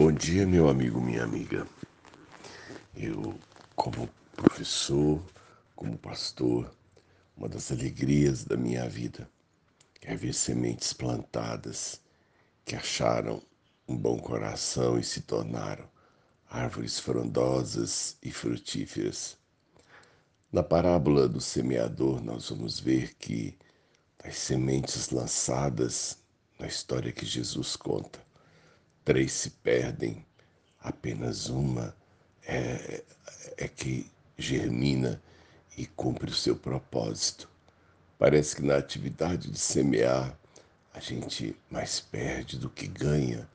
Bom dia, meu amigo, minha amiga. Eu, como professor, como pastor, uma das alegrias da minha vida é ver sementes plantadas que acharam um bom coração e se tornaram árvores frondosas e frutíferas. Na parábola do semeador, nós vamos ver que das sementes lançadas na história que Jesus conta, três se perdem, apenas uma é, é que germina e cumpre o seu propósito. Parece que na atividade de semear a gente mais perde do que ganha,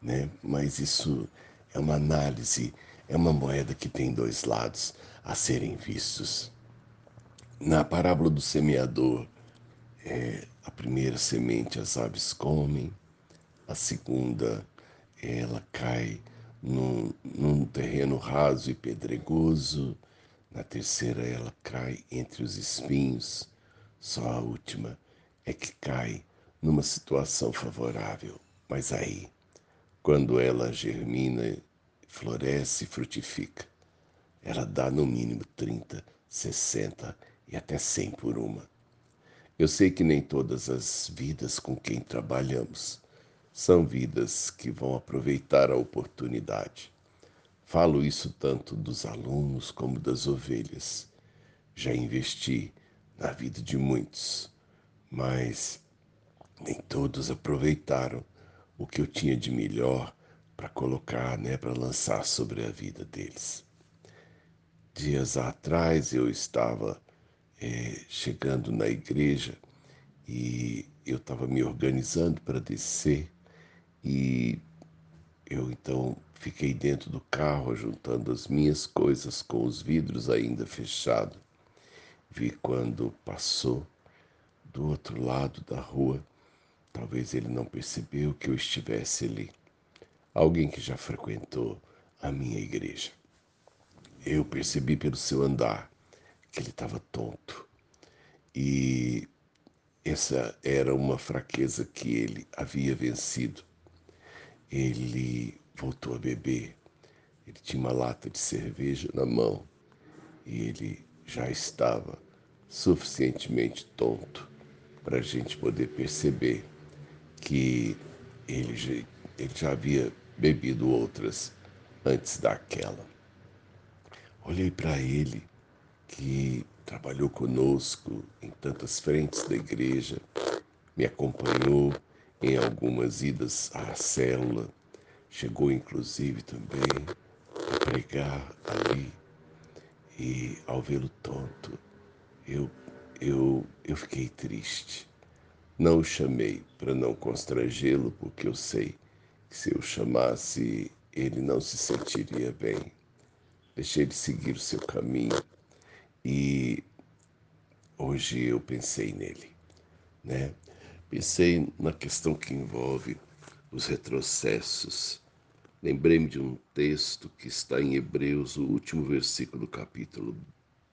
né? Mas isso é uma análise, é uma moeda que tem dois lados a serem vistos. Na parábola do semeador, é, a primeira semente as aves comem, a segunda ela cai num, num terreno raso e pedregoso, na terceira ela cai entre os espinhos, só a última é que cai numa situação favorável. Mas aí, quando ela germina, floresce e frutifica, ela dá no mínimo 30, 60 e até 100 por uma. Eu sei que nem todas as vidas com quem trabalhamos são vidas que vão aproveitar a oportunidade. Falo isso tanto dos alunos como das ovelhas. Já investi na vida de muitos, mas nem todos aproveitaram o que eu tinha de melhor para colocar, né, para lançar sobre a vida deles. Dias atrás eu estava é, chegando na igreja e eu estava me organizando para descer e eu então fiquei dentro do carro juntando as minhas coisas com os vidros ainda fechados. Vi quando passou do outro lado da rua. Talvez ele não percebeu que eu estivesse ali. Alguém que já frequentou a minha igreja. Eu percebi pelo seu andar que ele estava tonto. E essa era uma fraqueza que ele havia vencido ele voltou a beber. Ele tinha uma lata de cerveja na mão e ele já estava suficientemente tonto para a gente poder perceber que ele já, ele já havia bebido outras antes daquela. Olhei para ele, que trabalhou conosco em tantas frentes da igreja, me acompanhou em algumas idas à célula, chegou inclusive também a pregar ali. E ao vê-lo tonto, eu, eu, eu fiquei triste. Não o chamei para não constrangê-lo, porque eu sei que se eu chamasse, ele não se sentiria bem. Deixei de seguir o seu caminho e hoje eu pensei nele, né? Pensei na questão que envolve os retrocessos. Lembrei-me de um texto que está em Hebreus, o último versículo do capítulo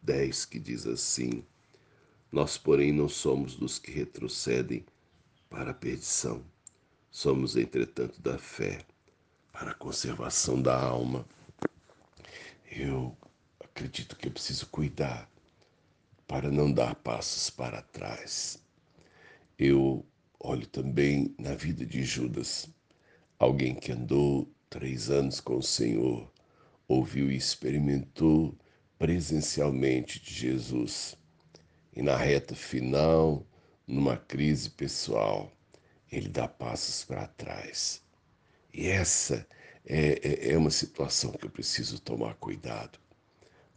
10, que diz assim: Nós, porém, não somos dos que retrocedem para a perdição. Somos, entretanto, da fé para a conservação da alma. Eu acredito que eu preciso cuidar para não dar passos para trás eu olho também na vida de Judas, alguém que andou três anos com o Senhor, ouviu e experimentou presencialmente de Jesus. E na reta final, numa crise pessoal, ele dá passos para trás. E essa é, é, é uma situação que eu preciso tomar cuidado.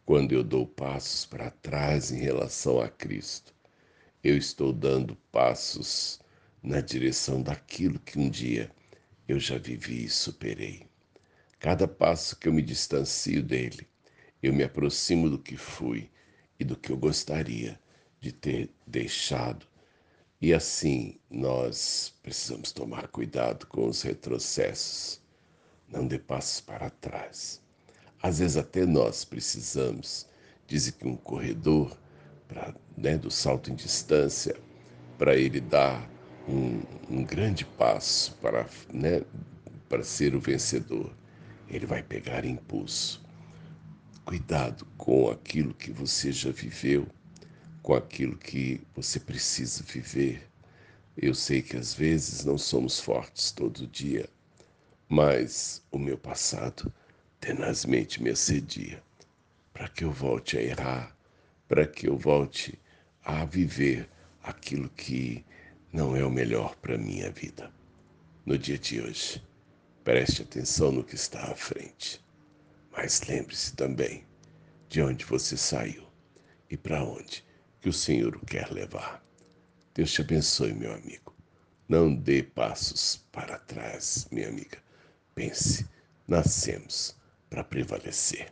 Quando eu dou passos para trás em relação a Cristo, eu estou dando passos na direção daquilo que um dia eu já vivi e superei. Cada passo que eu me distancio dele, eu me aproximo do que fui e do que eu gostaria de ter deixado. E assim nós precisamos tomar cuidado com os retrocessos. Não dê passos para trás. Às vezes até nós precisamos. Dizem que um corredor pra, né, do salto em distância, para ele dar um, um, grande passo para, né, para ser o vencedor. ele vai pegar impulso. Cuidado com aquilo que você já viveu, com aquilo que você precisa viver. Eu sei que às vezes não somos fortes todo dia, mas o meu passado tenazmente me assedia para que eu volte a errar, para que eu volte a viver aquilo que não é o melhor para minha vida. No dia de hoje, preste atenção no que está à frente, mas lembre-se também de onde você saiu e para onde que o Senhor o quer levar. Deus te abençoe, meu amigo. Não dê passos para trás, minha amiga. Pense, nascemos para prevalecer.